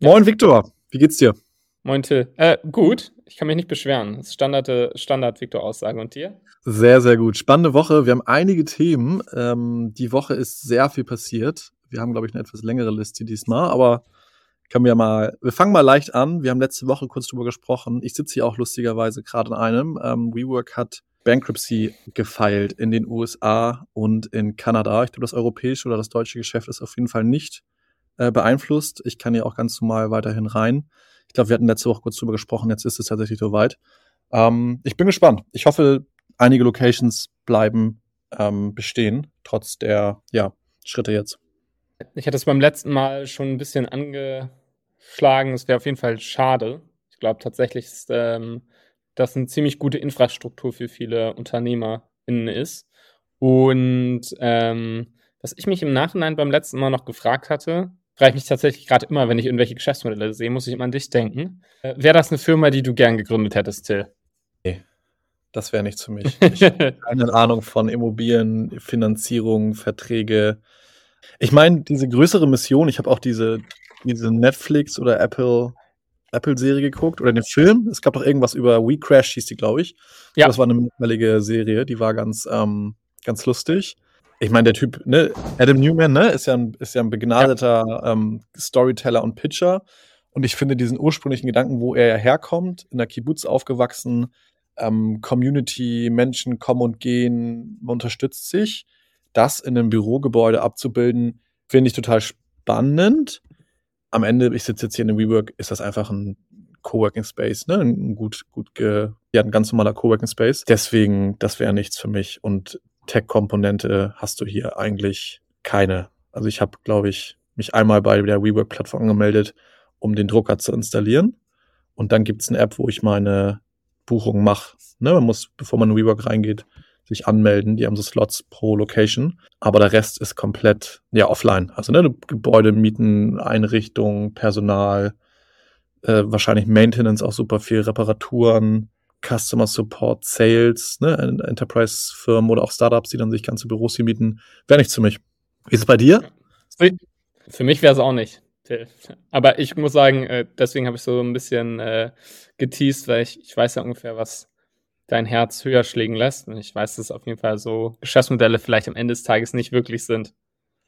Moin, Viktor. Wie geht's dir? Moin, Till. Äh, gut. Ich kann mich nicht beschweren. Das ist Standard, Standard Viktor-Aussage. Und dir? Sehr, sehr gut. Spannende Woche. Wir haben einige Themen. Ähm, die Woche ist sehr viel passiert. Wir haben, glaube ich, eine etwas längere Liste diesmal, aber können wir mal, wir fangen mal leicht an. Wir haben letzte Woche kurz drüber gesprochen. Ich sitze hier auch lustigerweise gerade in einem. Ähm, WeWork hat Bankruptcy gefeilt in den USA und in Kanada. Ich glaube, das europäische oder das deutsche Geschäft ist auf jeden Fall nicht äh, beeinflusst. Ich kann ja auch ganz normal weiterhin rein. Ich glaube, wir hatten letzte Woche kurz drüber gesprochen, jetzt ist es tatsächlich soweit. Ähm, ich bin gespannt. Ich hoffe, einige Locations bleiben ähm, bestehen, trotz der ja, Schritte jetzt. Ich hatte es beim letzten Mal schon ein bisschen angeschlagen. Es wäre auf jeden Fall schade. Ich glaube tatsächlich, ist ähm, das eine ziemlich gute Infrastruktur für viele UnternehmerInnen ist. Und ähm, was ich mich im Nachhinein beim letzten Mal noch gefragt hatte, frage ich mich tatsächlich gerade immer, wenn ich irgendwelche Geschäftsmodelle sehe, muss ich immer an dich denken. Äh, wäre das eine Firma, die du gern gegründet hättest, Till? Nee, das wäre nichts für mich. Ich habe keine Ahnung von Immobilien, Finanzierung, Verträge. Ich meine, diese größere Mission, ich habe auch diese, diese Netflix oder Apple Apple-Serie geguckt oder den Film. Es gab doch irgendwas über We Crash, hieß die, glaube ich. Ja. Das war eine mittlerweile Serie, die war ganz, ähm, ganz lustig ich meine, der Typ, ne, Adam Newman, ne, ist ja ein, ist ja ein begnadeter ja. Ähm, Storyteller und Pitcher. Und ich finde diesen ursprünglichen Gedanken, wo er ja herkommt, in der Kibbutz aufgewachsen, ähm, Community, Menschen kommen und gehen, unterstützt sich, das in einem Bürogebäude abzubilden, finde ich total spannend. Am Ende, ich sitze jetzt hier in einem WeWork, ist das einfach ein Coworking Space, ne? Ein gut, gut ge, ja, ein ganz normaler Coworking Space. Deswegen, das wäre nichts für mich. Und Tech-Komponente hast du hier eigentlich keine. Also ich habe, glaube ich, mich einmal bei der WeWork-Plattform angemeldet, um den Drucker zu installieren. Und dann gibt es eine App, wo ich meine Buchung mache. Ne, man muss, bevor man in WeWork reingeht, sich anmelden. Die haben so Slots pro Location. Aber der Rest ist komplett ja offline. Also ne, Gebäude mieten, Einrichtungen, Personal, äh, wahrscheinlich Maintenance auch super viel, Reparaturen, Customer Support, Sales, ne, Enterprise-Firmen oder auch Startups, die dann sich ganze Büros hier mieten, wäre nichts für mich. Wie ist es bei dir? Für mich wäre es auch nicht. Aber ich muss sagen, äh, deswegen habe ich so ein bisschen äh, geteased, weil ich, ich weiß ja ungefähr, was dein Herz höher schlägen lässt. Und ich weiß, dass auf jeden Fall so Geschäftsmodelle vielleicht am Ende des Tages nicht wirklich sind.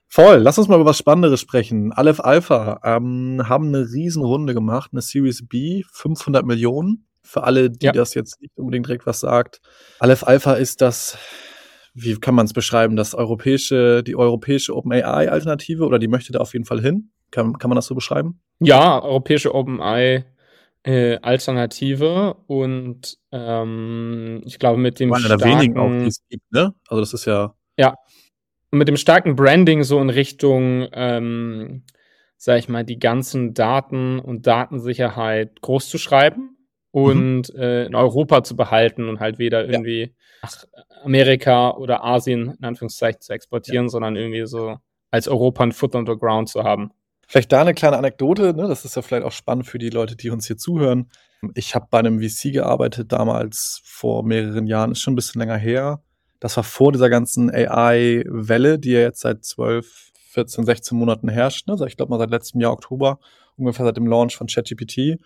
Voll, lass uns mal über was Spannenderes sprechen. Aleph Alpha ähm, haben eine Riesenrunde gemacht, eine Series B, 500 Millionen für alle, die ja. das jetzt nicht unbedingt direkt was sagt. Aleph Alpha ist das, wie kann man es beschreiben, das europäische, die europäische OpenAI-Alternative oder die möchte da auf jeden Fall hin? Kann, kann man das so beschreiben? Ja, europäische OpenAI. Äh, Alternative und ähm, ich glaube mit dem starken, wenigen auch, die es gibt, ne? Also das ist ja ja und mit dem starken Branding so in Richtung ähm, sag ich mal die ganzen Daten und Datensicherheit groß zu schreiben. Und mhm. äh, in Europa zu behalten und halt weder irgendwie ja. nach Amerika oder Asien in Anführungszeichen zu exportieren, ja. sondern irgendwie so als Europa ein Foot on the ground zu haben. Vielleicht da eine kleine Anekdote, ne? das ist ja vielleicht auch spannend für die Leute, die uns hier zuhören. Ich habe bei einem VC gearbeitet, damals vor mehreren Jahren, ist schon ein bisschen länger her. Das war vor dieser ganzen AI-Welle, die ja jetzt seit 12, 14, 16 Monaten herrscht. Ne? Also ich glaube mal seit letztem Jahr Oktober, ungefähr seit dem Launch von ChatGPT.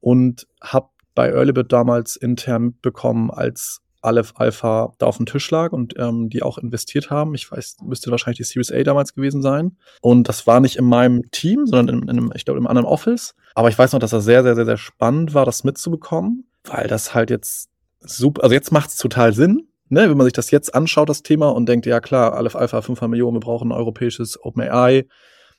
Und habe bei Earlybird damals intern bekommen, als Aleph Alpha da auf dem Tisch lag und ähm, die auch investiert haben. Ich weiß, müsste wahrscheinlich die Series A damals gewesen sein. Und das war nicht in meinem Team, sondern in, in einem, ich glaube, im anderen Office. Aber ich weiß noch, dass das sehr, sehr, sehr, sehr spannend war, das mitzubekommen, weil das halt jetzt super, also jetzt macht es total Sinn, ne, wenn man sich das jetzt anschaut, das Thema, und denkt, ja klar, Aleph Alpha 5 Millionen, wir brauchen ein europäisches OpenAI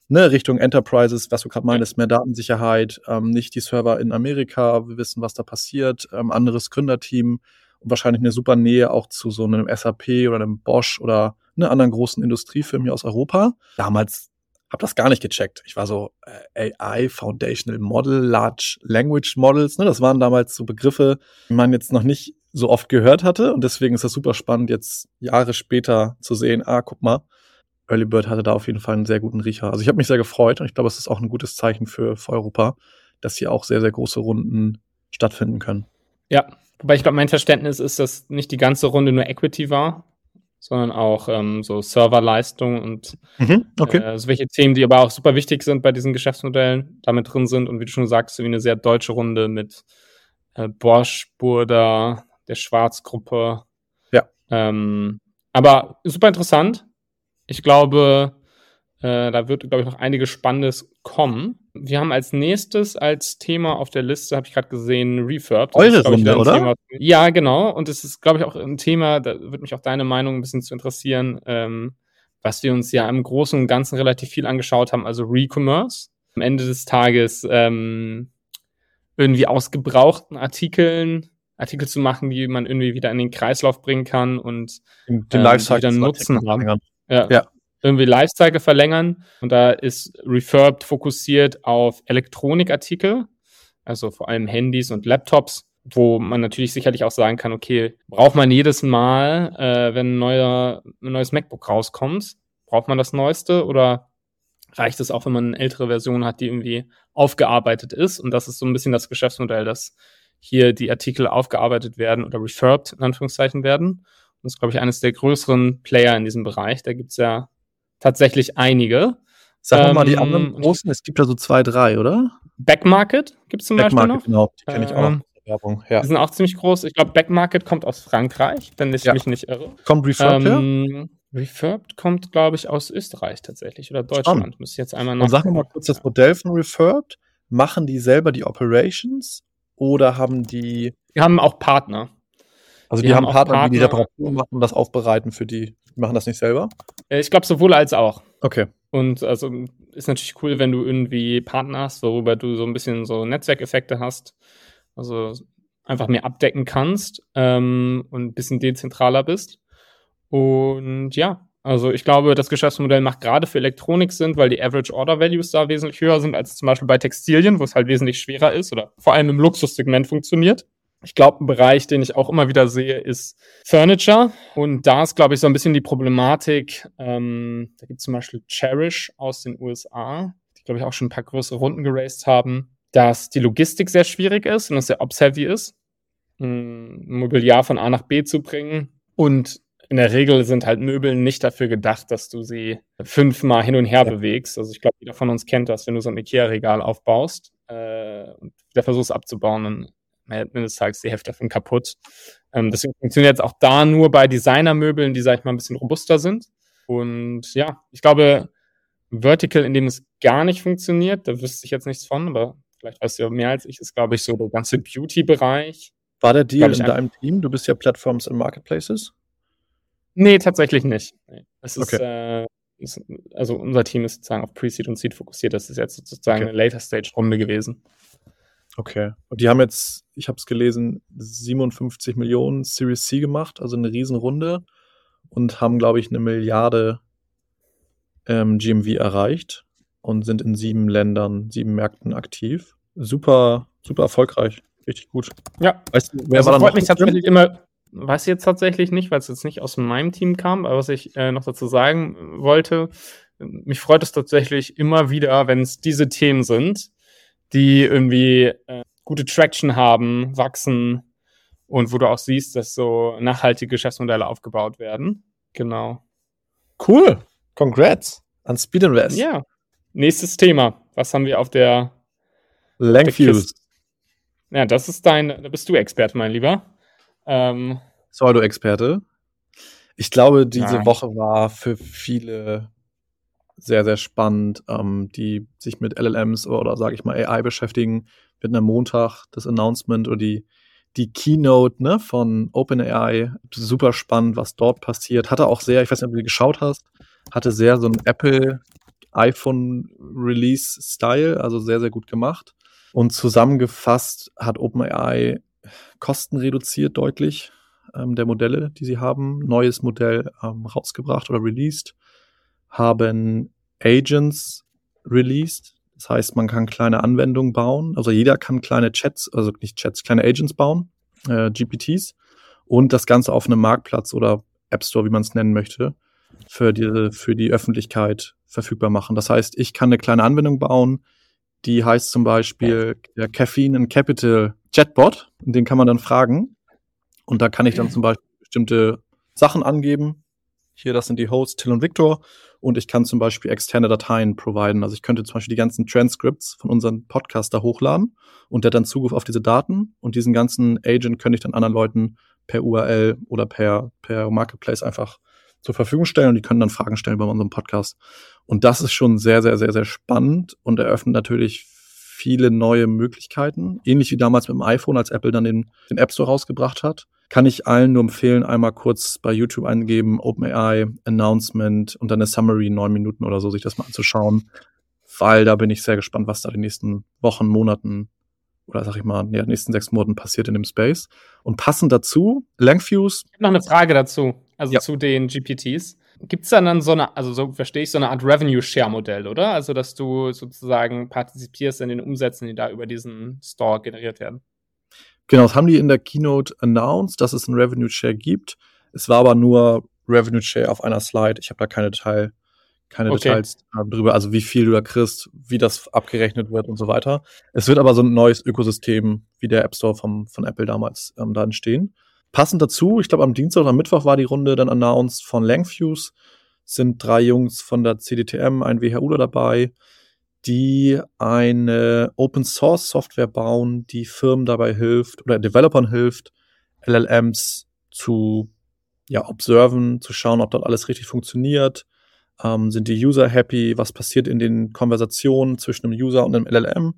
ne, Richtung Enterprises, was du gerade meinst, mehr Datensicherheit, ähm, nicht die Server in Amerika, wir wissen, was da passiert, ähm, anderes Gründerteam und wahrscheinlich eine super Nähe auch zu so einem SAP oder einem Bosch oder ne, anderen großen Industriefirmen hier aus Europa. Damals habe das gar nicht gecheckt. Ich war so äh, AI, Foundational Model, Large Language Models. Ne, das waren damals so Begriffe, die man jetzt noch nicht so oft gehört hatte. Und deswegen ist das super spannend, jetzt Jahre später zu sehen, ah, guck mal, Early Bird hatte da auf jeden Fall einen sehr guten Riecher. Also ich habe mich sehr gefreut und ich glaube, es ist auch ein gutes Zeichen für, für Europa, dass hier auch sehr, sehr große Runden stattfinden können. Ja, wobei ich glaube, mein Verständnis ist, dass nicht die ganze Runde nur Equity war. sondern auch ähm, so Serverleistung und Mhm, okay. äh, so welche Themen, die aber auch super wichtig sind bei diesen Geschäftsmodellen, damit drin sind. Und wie du schon sagst, so wie eine sehr deutsche Runde mit äh, Bosch, Burda, der Schwarzgruppe. Ja. Ähm, aber super interessant. Ich glaube, äh, da wird, glaube ich, noch einiges Spannendes kommen. Wir haben als nächstes als Thema auf der Liste, habe ich gerade gesehen, Refurb. Das Eure ist, Runde, wieder oder? Thema- ja, genau. Und es ist, glaube ich, auch ein Thema, da würde mich auch deine Meinung ein bisschen zu interessieren, ähm, was wir uns ja im Großen und Ganzen relativ viel angeschaut haben, also Recommerce. Am Ende des Tages ähm, irgendwie aus gebrauchten Artikeln Artikel zu machen, die man irgendwie wieder in den Kreislauf bringen kann und Den, ähm, Lifecycle die dann zum Nutzen haben. verlängern. Ja, Ja. irgendwie Lifecycle verlängern. Und da ist Refurbed fokussiert auf Elektronikartikel, also vor allem Handys und Laptops, wo man natürlich sicherlich auch sagen kann, okay, braucht man jedes Mal, äh, wenn ein, neuer, ein neues MacBook rauskommt, braucht man das Neueste oder reicht es auch, wenn man eine ältere Version hat, die irgendwie aufgearbeitet ist? Und das ist so ein bisschen das Geschäftsmodell, dass hier die Artikel aufgearbeitet werden oder refurbed in Anführungszeichen werden. Und das ist, glaube ich, eines der größeren Player in diesem Bereich. Da gibt's ja tatsächlich einige. Sag noch mal die Ähm, anderen großen. Es gibt ja so zwei, drei, oder? Backmarket gibt's zum Beispiel Backmarket, noch. genau. Die kenne ich auch. Ähm, Werbung. Ja. Die sind auch ziemlich groß. Ich glaube, Backmarket kommt aus Frankreich, wenn ich Ja. mich nicht irre. Kommt Refurb her? Ähm, Refurbed kommt, glaube ich, aus Österreich tatsächlich oder Deutschland. Müsste ich jetzt einmal Und sag noch mal nachgucken. kurz das Modell von Refurbed. Machen die selber die Operations oder haben die, Wir haben auch Partner. Also Die die, haben haben auch Partner, die die Partner. Reparaturen machen und das aufbereiten für die, die machen das nicht selber? Äh, Ich glaube, sowohl als auch. Okay. Und also ist natürlich cool, wenn du irgendwie Partner hast, worüber du so ein bisschen so Netzwerkeffekte hast. Also einfach mehr abdecken kannst ähm, und ein bisschen dezentraler bist. Und ja, also ich glaube, das Geschäftsmodell macht gerade für Elektronik Sinn, weil die Average Order Values da wesentlich höher sind als zum Beispiel bei Textilien, wo es halt wesentlich schwerer ist oder vor allem im Luxussegment funktioniert. Ich glaube, ein Bereich, den ich auch immer wieder sehe, ist Furniture. Und da ist, glaube ich, so ein bisschen die Problematik. Ähm, da gibt es zum Beispiel Cherish aus den USA, die, glaube ich, auch schon ein paar größere Runden geraced haben, dass die Logistik sehr schwierig ist und es sehr ops-heavy ist, ein Mobiliar von A nach B zu bringen. Und in der Regel sind halt Möbel nicht dafür gedacht, dass du sie fünfmal hin und her Ja. bewegst. Also ich glaube, jeder von uns kennt das, wenn du so ein Ikea-Regal aufbaust äh, und wieder versuchst abzubauen, dann Ende des Tages die Hälfte davon kaputt. Ähm, deswegen funktioniert es auch da nur bei Designermöbeln, die, sag ich mal, ein bisschen robuster sind. Und ja, ich glaube, Vertical, in dem es gar nicht funktioniert, da wüsste ich jetzt nichts von, aber vielleicht weißt du ja mehr als ich, ist, glaube ich, so der ganze Beauty-Bereich. War der Deal in deinem Team? Du bist ja Platforms and Marketplaces. Nee, tatsächlich nicht. Es ist, Okay. äh, ist, also unser Team ist sozusagen auf Pre-Seed und Seed fokussiert. Das ist jetzt sozusagen Okay. eine Later-Stage-Runde gewesen. Okay. Und die haben jetzt, ich habe es gelesen, 57 Millionen Series C gemacht, also eine Riesenrunde und haben, glaube ich, eine Milliarde ähm, GMV erreicht und sind in sieben Ländern, sieben Märkten aktiv. Super, super erfolgreich. Richtig gut. Ja, Weißt du, wer also war freut mich tatsächlich immer, weiß ich jetzt tatsächlich nicht, weil es jetzt nicht aus meinem Team kam, aber was ich äh, noch dazu sagen wollte, mich freut es tatsächlich immer wieder, wenn es diese Themen sind, die irgendwie äh, gute Traction haben, wachsen und wo du auch siehst, dass so nachhaltige Geschäftsmodelle aufgebaut werden. Genau. Cool. Congrats an Speed Invest. Ja. Nächstes Thema. Was haben wir auf der Langfuse. Ja, das ist dein, da bist du Experte, mein Lieber. Ähm, Pseudo-Experte. Ich glaube, diese Nein. Woche war für viele sehr, sehr spannend, ähm, die sich mit LLMs oder, oder sage ich mal AI beschäftigen. Wir hatten am Montag das Announcement oder die, die Keynote ne, von OpenAI. Super spannend, was dort passiert. Hatte auch sehr, ich weiß nicht, ob du geschaut hast, hatte sehr so ein Apple iPhone Release Style, also sehr, sehr gut gemacht. Und zusammengefasst hat OpenAI Kosten reduziert deutlich ähm, der Modelle, die sie haben. Neues Modell ähm, rausgebracht oder released. Haben Agents released. Das heißt, man kann kleine Anwendungen bauen. Also jeder kann kleine Chats, also nicht Chats, kleine Agents bauen, äh, GPTs. Und das Ganze auf einem Marktplatz oder App Store, wie man es nennen möchte, für die, für die Öffentlichkeit verfügbar machen. Das heißt, ich kann eine kleine Anwendung bauen, die heißt zum Beispiel der Caffeine and Capital Chatbot. Und den kann man dann fragen. Und da kann ich dann zum Beispiel bestimmte Sachen angeben. Hier, das sind die Hosts, Till und Victor. Und ich kann zum Beispiel externe Dateien providen. Also ich könnte zum Beispiel die ganzen Transcripts von unseren Podcast da hochladen und der hat dann Zugriff auf diese Daten und diesen ganzen Agent könnte ich dann anderen Leuten per URL oder per, per Marketplace einfach zur Verfügung stellen und die können dann Fragen stellen bei unserem Podcast. Und das ist schon sehr, sehr, sehr, sehr spannend und eröffnet natürlich viele neue Möglichkeiten. Ähnlich wie damals mit dem iPhone, als Apple dann den, den App Store rausgebracht hat. Kann ich allen nur empfehlen, einmal kurz bei YouTube eingeben, OpenAI, Announcement und dann eine Summary, neun Minuten oder so, sich das mal anzuschauen. Weil da bin ich sehr gespannt, was da die nächsten Wochen, Monaten oder sag ich mal, in den nächsten sechs Monaten passiert in dem Space. Und passend dazu, Lengviews. Ich habe noch eine Frage dazu, also ja. zu den GPTs. Gibt es dann, dann so eine, also so verstehe ich, so eine Art Revenue-Share-Modell, oder? Also, dass du sozusagen partizipierst in den Umsätzen, die da über diesen Store generiert werden. Genau, das haben die in der Keynote announced, dass es ein Revenue Share gibt. Es war aber nur Revenue Share auf einer Slide. Ich habe da keine Detail, keine okay. Details drüber, also wie viel du da kriegst, wie das abgerechnet wird und so weiter. Es wird aber so ein neues Ökosystem wie der App Store vom, von Apple damals ähm, da entstehen. Passend dazu, ich glaube am Dienstag oder am Mittwoch war die Runde dann announced von Langfuse, sind drei Jungs von der CDTM, ein WHUler dabei, die eine Open Source Software bauen, die Firmen dabei hilft oder Developern hilft, LLMs zu ja, observen, zu schauen, ob dort alles richtig funktioniert. Ähm, sind die User happy? Was passiert in den Konversationen zwischen einem User und einem LLM?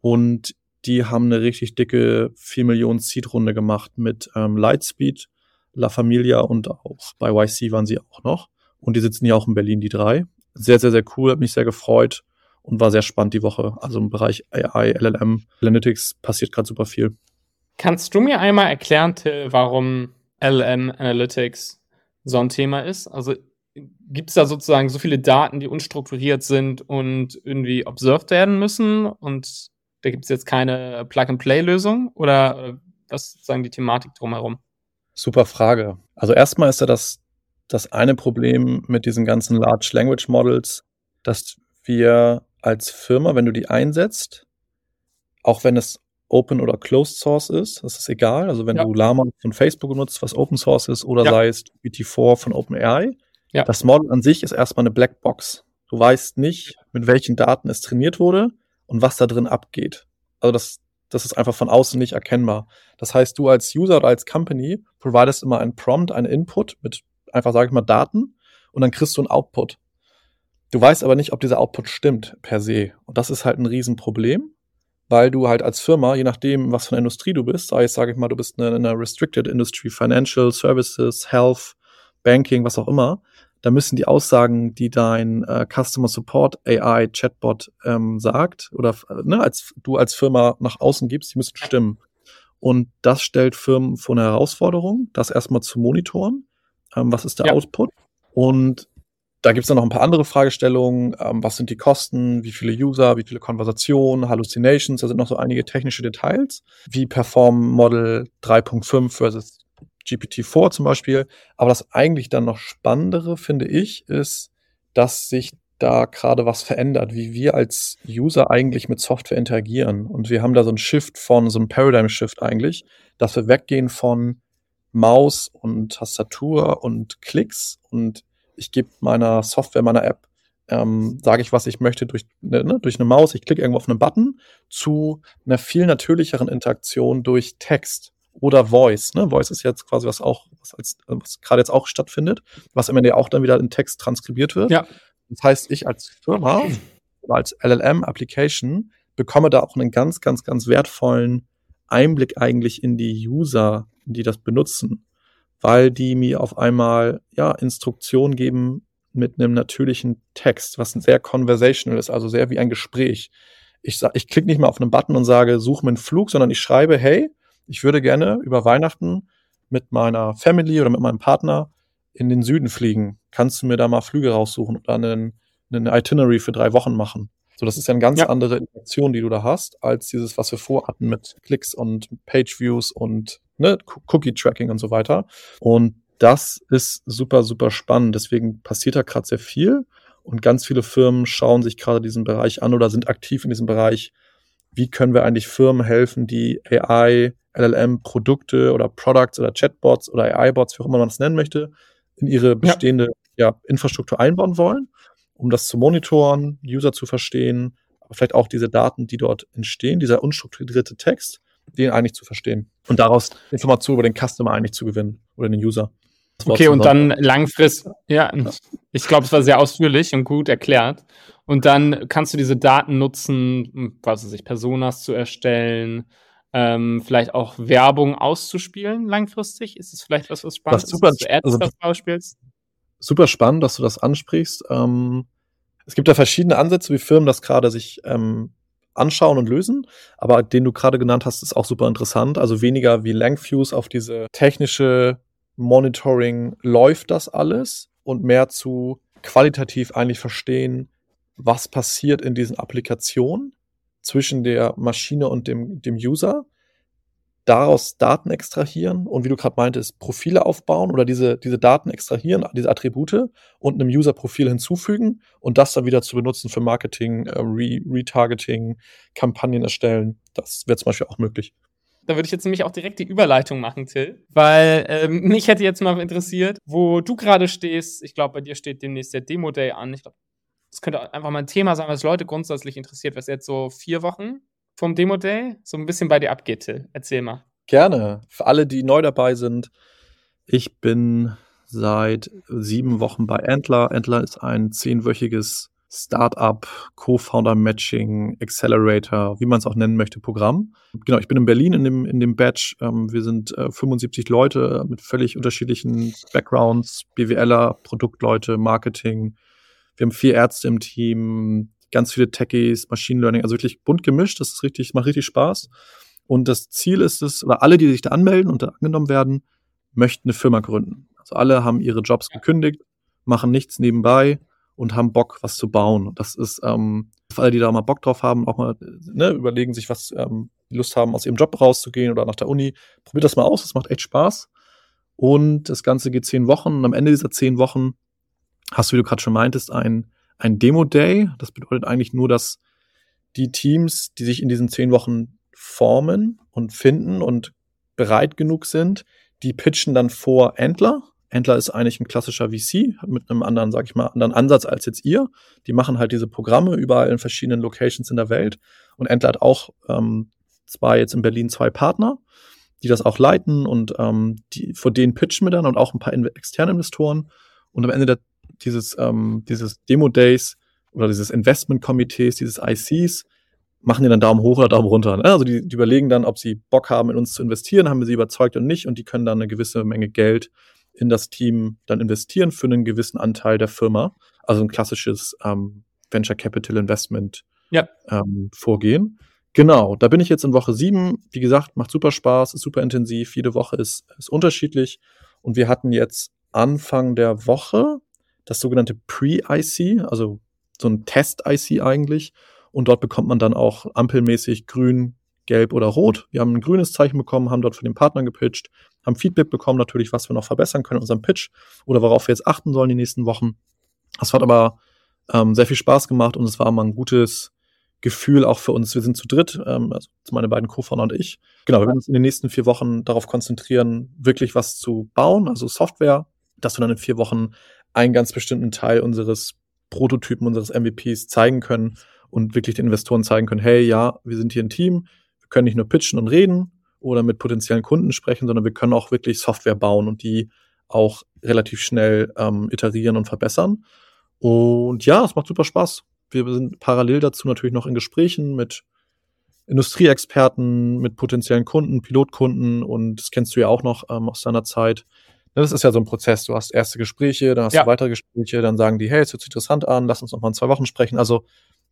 Und die haben eine richtig dicke 4 Millionen Seed-Runde gemacht mit ähm, Lightspeed, La Familia und auch bei YC waren sie auch noch. Und die sitzen ja auch in Berlin, die drei. Sehr, sehr, sehr cool, hat mich sehr gefreut und war sehr spannend die Woche. Also im Bereich AI, LLM, Analytics passiert gerade super viel. Kannst du mir einmal erklären, Till, warum LLM Analytics so ein Thema ist? Also gibt es da sozusagen so viele Daten, die unstrukturiert sind und irgendwie observed werden müssen und da gibt es jetzt keine Plug-and-Play-Lösung oder was ist sozusagen die Thematik drumherum? Super Frage. Also erstmal ist ja das, das eine Problem mit diesen ganzen Large Language Models, dass wir als Firma, wenn du die einsetzt, auch wenn es Open oder Closed Source ist, das ist egal. Also wenn ja. du Lama von Facebook nutzt, was Open Source ist, oder ja. sei es GPT-4 von OpenAI, ja. das Model an sich ist erstmal eine Blackbox. Du weißt nicht, mit welchen Daten es trainiert wurde und was da drin abgeht. Also das, das ist einfach von außen nicht erkennbar. Das heißt, du als User oder als Company providest immer einen Prompt, einen Input mit einfach, sage ich mal, Daten und dann kriegst du einen Output. Du weißt aber nicht, ob dieser Output stimmt per se. Und das ist halt ein Riesenproblem, weil du halt als Firma, je nachdem, was für eine Industrie du bist, sei es, sage ich mal, du bist in einer Restricted Industry, Financial Services, Health, Banking, was auch immer, da müssen die Aussagen, die dein äh, Customer Support AI Chatbot ähm, sagt oder ne, als du als Firma nach außen gibst, die müssen stimmen. Und das stellt Firmen vor eine Herausforderung, das erstmal zu monitoren. Ähm, was ist der ja. Output? Und da gibt es dann noch ein paar andere Fragestellungen. Ähm, was sind die Kosten? Wie viele User? Wie viele Konversationen? Hallucinations? Da sind noch so einige technische Details. Wie performen Model 3.5 versus GPT-4 zum Beispiel. Aber das eigentlich dann noch Spannendere, finde ich, ist, dass sich da gerade was verändert, wie wir als User eigentlich mit Software interagieren. Und wir haben da so einen Shift von, so einen Paradigm-Shift eigentlich, dass wir weggehen von Maus und Tastatur und Klicks und ich gebe meiner Software, meiner App, ähm, sage ich, was ich möchte durch, ne, ne, durch eine Maus, ich klicke irgendwo auf einen Button, zu einer viel natürlicheren Interaktion durch Text oder Voice. Ne? Voice ist jetzt quasi was auch, was, als, was gerade jetzt auch stattfindet, was am Ende auch dann wieder in Text transkribiert wird. Ja. Das heißt, ich als Firma oder als LLM-Application bekomme da auch einen ganz, ganz, ganz wertvollen Einblick eigentlich in die User, die das benutzen weil die mir auf einmal ja Instruktionen geben mit einem natürlichen Text, was sehr conversational ist, also sehr wie ein Gespräch. Ich, sag, ich klicke nicht mal auf einen Button und sage, such mir einen Flug, sondern ich schreibe, hey, ich würde gerne über Weihnachten mit meiner Family oder mit meinem Partner in den Süden fliegen. Kannst du mir da mal Flüge raussuchen oder einen, einen Itinerary für drei Wochen machen? So, das ist ja eine ganz ja. andere Interaktion, die du da hast, als dieses, was wir vorhatten mit Klicks und Page Views und ne, Cookie-Tracking und so weiter. Und das ist super, super spannend. Deswegen passiert da gerade sehr viel. Und ganz viele Firmen schauen sich gerade diesen Bereich an oder sind aktiv in diesem Bereich. Wie können wir eigentlich Firmen helfen, die AI, LLM-Produkte oder Products oder Chatbots oder AI-Bots, wie auch immer man es nennen möchte, in ihre bestehende ja. ja. Infrastruktur einbauen wollen, um das zu monitoren, User zu verstehen, aber vielleicht auch diese Daten, die dort entstehen, dieser unstrukturierte Text, den eigentlich zu verstehen und daraus Informationen über den Customer eigentlich zu gewinnen oder den User. Okay, und dann langfristig, ja, ja, ich glaube, es war sehr ausführlich und gut erklärt. Und dann kannst du diese Daten nutzen, was weiß ich, Personas zu erstellen, ähm, vielleicht auch Werbung auszuspielen langfristig? Ist es vielleicht was, was spannend ist, super, du Ads also, ausspielst? Super spannend, dass du das ansprichst. Ähm, es gibt da verschiedene Ansätze, wie Firmen das gerade sich ähm, anschauen und lösen, aber den du gerade genannt hast, ist auch super interessant. Also weniger wie Langfuse auf diese technische Monitoring läuft das alles und mehr zu qualitativ eigentlich verstehen, was passiert in diesen Applikationen zwischen der Maschine und dem, dem User, daraus Daten extrahieren und wie du gerade meintest, Profile aufbauen oder diese, diese Daten extrahieren, diese Attribute und einem User-Profil hinzufügen und das dann wieder zu benutzen für Marketing, äh, Re Retargeting, Kampagnen erstellen. Das wäre zum Beispiel auch möglich. Da würde ich jetzt nämlich auch direkt die Überleitung machen, Till, weil ähm, mich hätte jetzt mal interessiert, wo du gerade stehst. Ich glaube, bei dir steht demnächst der Demo Day an. Ich glaube, das könnte einfach mal ein Thema sein, was Leute grundsätzlich interessiert, was jetzt so vier Wochen vom Demo Day so ein bisschen bei dir abgeht, Till. Erzähl mal. Gerne. Für alle, die neu dabei sind, ich bin seit sieben Wochen bei Antler. Antler ist ein zehnwöchiges Startup, Co-Founder Matching, Accelerator, wie man es auch nennen möchte, Programm. Genau, ich bin in Berlin in dem, in dem Batch. Ähm, wir sind äh, 75 Leute mit völlig unterschiedlichen Backgrounds, BWLer, Produktleute, Marketing, wir haben vier Ärzte im Team, ganz viele Techies, Machine Learning, also wirklich bunt gemischt. Das ist richtig, macht richtig Spaß. Und das Ziel ist es, oder alle, die sich da anmelden und da angenommen werden, möchten eine Firma gründen. Also alle haben ihre Jobs gekündigt, machen nichts nebenbei und haben Bock, was zu bauen. Das ist ähm, für alle, die da mal Bock drauf haben, auch mal ne, überlegen sich, was ähm, Lust haben, aus ihrem Job rauszugehen oder nach der Uni. Probiert das mal aus, das macht echt Spaß. Und das Ganze geht zehn Wochen und am Ende dieser zehn Wochen hast du, wie du gerade schon meintest, ein, ein Demo-Day. Das bedeutet eigentlich nur, dass die Teams, die sich in diesen zehn Wochen formen und finden und bereit genug sind, die pitchen dann vor Entler. Entler ist eigentlich ein klassischer VC mit einem anderen, sag ich mal, anderen Ansatz als jetzt ihr. Die machen halt diese Programme überall in verschiedenen Locations in der Welt. Und Entler hat auch ähm, zwei, jetzt in Berlin zwei Partner, die das auch leiten und ähm, die, vor denen pitchen wir dann und auch ein paar externe Investoren. Und am Ende der dieses, ähm, dieses Demo-Days oder dieses Investment-Komitees, dieses ICs, machen die dann Daumen hoch oder Daumen runter. Ne? Also die, die überlegen dann, ob sie Bock haben, in uns zu investieren, haben wir sie überzeugt und nicht und die können dann eine gewisse Menge Geld in das Team dann investieren für einen gewissen Anteil der Firma. Also ein klassisches ähm, Venture Capital Investment ja. ähm, Vorgehen. Genau, da bin ich jetzt in Woche sieben. Wie gesagt, macht super Spaß, ist super intensiv. Jede Woche ist, ist unterschiedlich. Und wir hatten jetzt Anfang der Woche das sogenannte Pre-IC, also so ein Test-IC eigentlich. Und dort bekommt man dann auch ampelmäßig grün, gelb oder rot. Wir haben ein grünes Zeichen bekommen, haben dort für den Partner gepitcht, haben Feedback bekommen natürlich, was wir noch verbessern können in unserem Pitch oder worauf wir jetzt achten sollen die nächsten Wochen. Das hat aber ähm, sehr viel Spaß gemacht und es war mal ein gutes Gefühl auch für uns. Wir sind zu dritt, ähm, also meine beiden Co-Founder und ich. Genau, wir werden uns in den nächsten vier Wochen darauf konzentrieren, wirklich was zu bauen, also Software, dass wir dann in vier Wochen einen ganz bestimmten Teil unseres Prototypen, unseres MVPs zeigen können und wirklich den Investoren zeigen können, hey, ja, wir sind hier ein Team, wir können nicht nur pitchen und reden oder mit potenziellen Kunden sprechen, sondern wir können auch wirklich Software bauen und die auch relativ schnell ähm, iterieren und verbessern. Und ja, es macht super Spaß. Wir sind parallel dazu natürlich noch in Gesprächen mit Industrieexperten, mit potenziellen Kunden, Pilotkunden und das kennst du ja auch noch ähm, aus deiner Zeit, das ist ja so ein Prozess. Du hast erste Gespräche, dann hast ja. du weitere Gespräche, dann sagen die, hey, es hört sich interessant an, lass uns noch mal in zwei Wochen sprechen. Also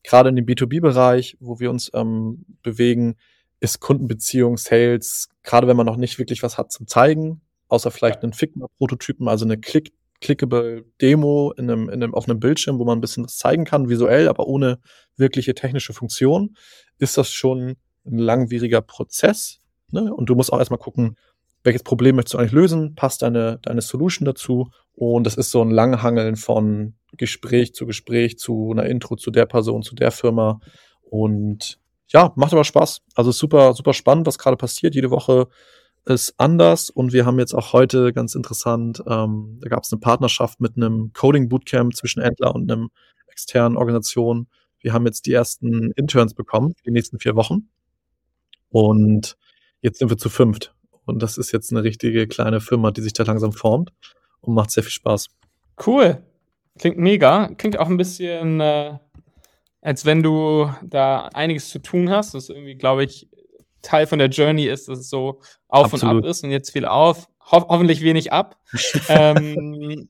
gerade in dem B2B-Bereich, wo wir uns ähm, bewegen, ist Kundenbeziehung, Sales, gerade wenn man noch nicht wirklich was hat zum Zeigen, außer vielleicht ja. einen Figma-Prototypen, also eine Click clickable Demo in einem, in einem, auf einem Bildschirm, wo man ein bisschen was zeigen kann, visuell, aber ohne wirkliche technische Funktion, ist das schon ein langwieriger Prozess. Ne? Und du musst auch erstmal gucken, welches Problem möchtest du eigentlich lösen, passt deine, deine Solution dazu. Und das ist so ein Langhangeln von Gespräch zu Gespräch, zu einer Intro zu der Person, zu der Firma. Und ja, macht aber Spaß. Also super, super spannend, was gerade passiert. Jede Woche ist anders und wir haben jetzt auch heute ganz interessant, ähm, da gab es eine Partnerschaft mit einem Coding Bootcamp zwischen Entler und einem externen Organisation. Wir haben jetzt die ersten Interns bekommen, die nächsten vier Wochen. Und jetzt sind wir zu fünft. Und das ist jetzt eine richtige kleine Firma, die sich da langsam formt und macht sehr viel Spaß. Cool. Klingt mega. Klingt auch ein bisschen, äh, als wenn du da einiges zu tun hast. Das ist irgendwie, glaube ich, Teil von der Journey ist, dass es so auf Absolut. und ab ist und jetzt viel auf, ho hoffentlich wenig ab. ähm,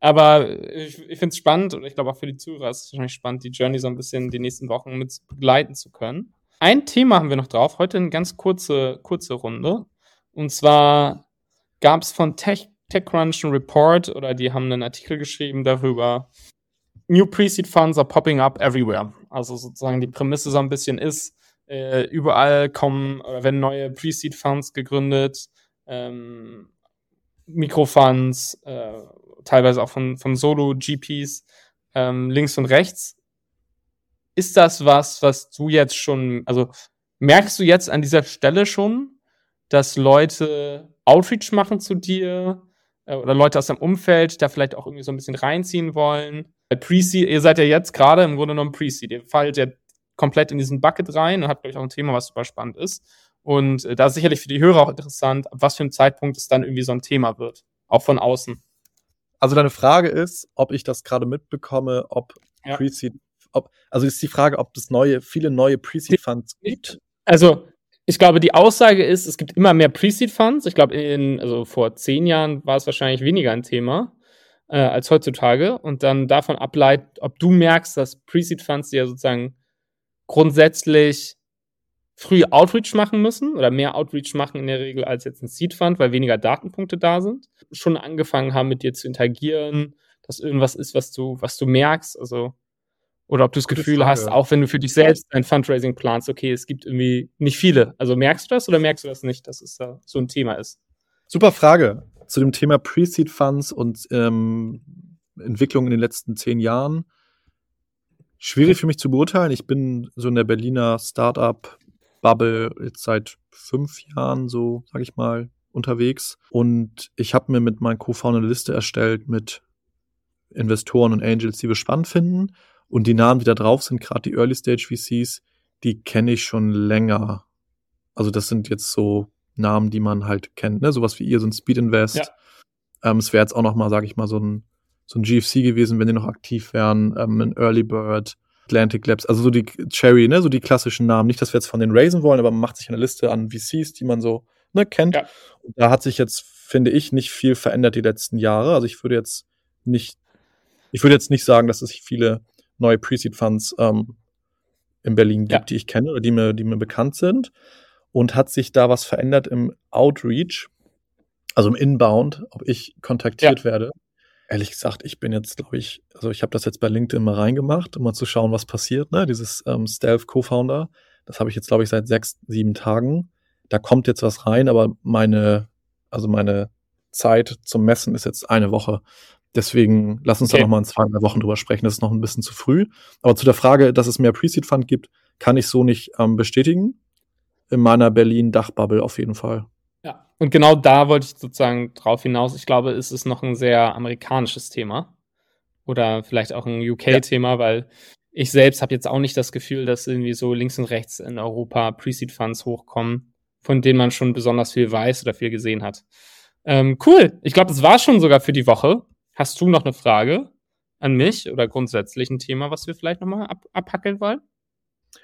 aber ich, ich finde es spannend und ich glaube auch für die Zuhörer ist es wahrscheinlich spannend, die Journey so ein bisschen die nächsten Wochen mit begleiten zu können. Ein Thema haben wir noch drauf, heute eine ganz kurze, kurze Runde. Und zwar gab es von Tech, TechCrunch einen Report oder die haben einen Artikel geschrieben darüber, New Pre-Seed Funds are popping up everywhere. Also sozusagen die Prämisse so ein bisschen ist, äh, überall kommen oder werden neue Pre-Seed Funds gegründet, ähm, Mikrofunds, äh, teilweise auch von, von Solo-GPs, ähm, links und rechts. Ist das was, was du jetzt schon, also merkst du jetzt an dieser Stelle schon, dass Leute Outreach machen zu dir äh, oder Leute aus deinem Umfeld da vielleicht auch irgendwie so ein bisschen reinziehen wollen? Pre-Seed, ihr seid ja jetzt gerade im Grunde genommen Pre-Seed. Ihr fallt ja komplett in diesen Bucket rein und habt, glaube ich, auch ein Thema, was super spannend ist. Und äh, da ist sicherlich für die Hörer auch interessant, ab was für einem Zeitpunkt es dann irgendwie so ein Thema wird. Auch von außen. Also deine Frage ist, ob ich das gerade mitbekomme, ob ja. Pre-Seed, ob, also ist die Frage, ob es neue, viele neue Pre-Seed-Funds gibt? Also, ich glaube, die Aussage ist, es gibt immer mehr Pre-Seed-Funds. Ich glaube, in, also vor zehn Jahren war es wahrscheinlich weniger ein Thema äh, als heutzutage. Und dann davon ableitet, ob du merkst, dass Pre-Seed-Funds, ja sozusagen grundsätzlich früh Outreach machen müssen oder mehr Outreach machen in der Regel als jetzt ein Seed Fund, weil weniger Datenpunkte da sind, schon angefangen haben mit dir zu interagieren, dass irgendwas ist, was du, was du merkst, also oder ob du das Gefühl hast, auch wenn du für dich selbst ein Fundraising planst, okay, es gibt irgendwie nicht viele. Also merkst du das oder merkst du das nicht, dass es da so ein Thema ist? Super Frage zu dem Thema Pre-Seed Funds und ähm, Entwicklung in den letzten zehn Jahren. Schwierig für mich zu beurteilen. Ich bin so in der Berliner Startup-Bubble jetzt seit fünf Jahren so, sag ich mal, unterwegs. Und ich habe mir mit meinen Co-Founder eine Liste erstellt mit Investoren und Angels, die wir spannend finden. Und die Namen, die da drauf sind, gerade die Early Stage VCs, die kenne ich schon länger. Also das sind jetzt so Namen, die man halt kennt, ne? Sowas wie ihr, so ein Speed Invest. Ja. Ähm, es wäre jetzt auch noch mal, sag ich mal, so ein so ein GFC gewesen, wenn die noch aktiv wären, ähm, ein Early Bird, Atlantic Labs, also so die Cherry, ne, so die klassischen Namen. Nicht, dass wir jetzt von den raisen wollen, aber man macht sich eine Liste an VCs, die man so ne, kennt. Ja. Und da hat sich jetzt, finde ich, nicht viel verändert die letzten Jahre. Also ich würde jetzt nicht, ich würde jetzt nicht sagen, dass es viele neue Pre-Seed Funds ähm, in Berlin gibt, ja. die ich kenne oder die mir, die mir bekannt sind. Und hat sich da was verändert im Outreach, also im Inbound, ob ich kontaktiert ja. werde? Ehrlich gesagt, ich bin jetzt, glaube ich, also ich habe das jetzt bei LinkedIn mal reingemacht, um mal zu schauen, was passiert. Ne? Dieses ähm, Stealth Co-Founder, das habe ich jetzt, glaube ich, seit sechs, sieben Tagen. Da kommt jetzt was rein, aber meine, also meine Zeit zum Messen ist jetzt eine Woche. Deswegen lass uns okay. da noch mal in zwei, drei Wochen drüber sprechen. Das ist noch ein bisschen zu früh. Aber zu der Frage, dass es mehr Pre-Seed Fund gibt, kann ich so nicht ähm, bestätigen. In meiner Berlin-Dachbubble auf jeden Fall. Ja, und genau da wollte ich sozusagen drauf hinaus. Ich glaube, es ist noch ein sehr amerikanisches Thema oder vielleicht auch ein UK-Thema, ja. weil ich selbst habe jetzt auch nicht das Gefühl, dass irgendwie so links und rechts in Europa Pre-Seed-Funds hochkommen, von denen man schon besonders viel weiß oder viel gesehen hat. Ähm, cool. Ich glaube, das war schon sogar für die Woche. Hast du noch eine Frage an mich oder grundsätzlich ein Thema, was wir vielleicht nochmal ab abhackeln wollen?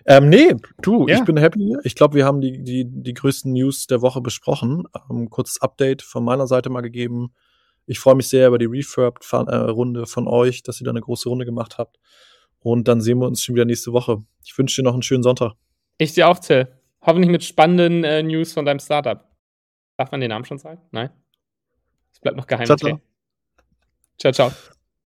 Ähm, nee, du, ja. ich bin happy. Ich glaube, wir haben die, die, die größten News der Woche besprochen. Ähm, kurzes Update von meiner Seite mal gegeben. Ich freue mich sehr über die Refurb-Runde von euch, dass ihr da eine große Runde gemacht habt. Und dann sehen wir uns schon wieder nächste Woche. Ich wünsche dir noch einen schönen Sonntag. Ich dir auch, Till. Hoffentlich mit spannenden äh, News von deinem Startup. Darf man den Namen schon sagen? Nein? Es bleibt noch geheim. Ciao, ciao. Ciao, ciao.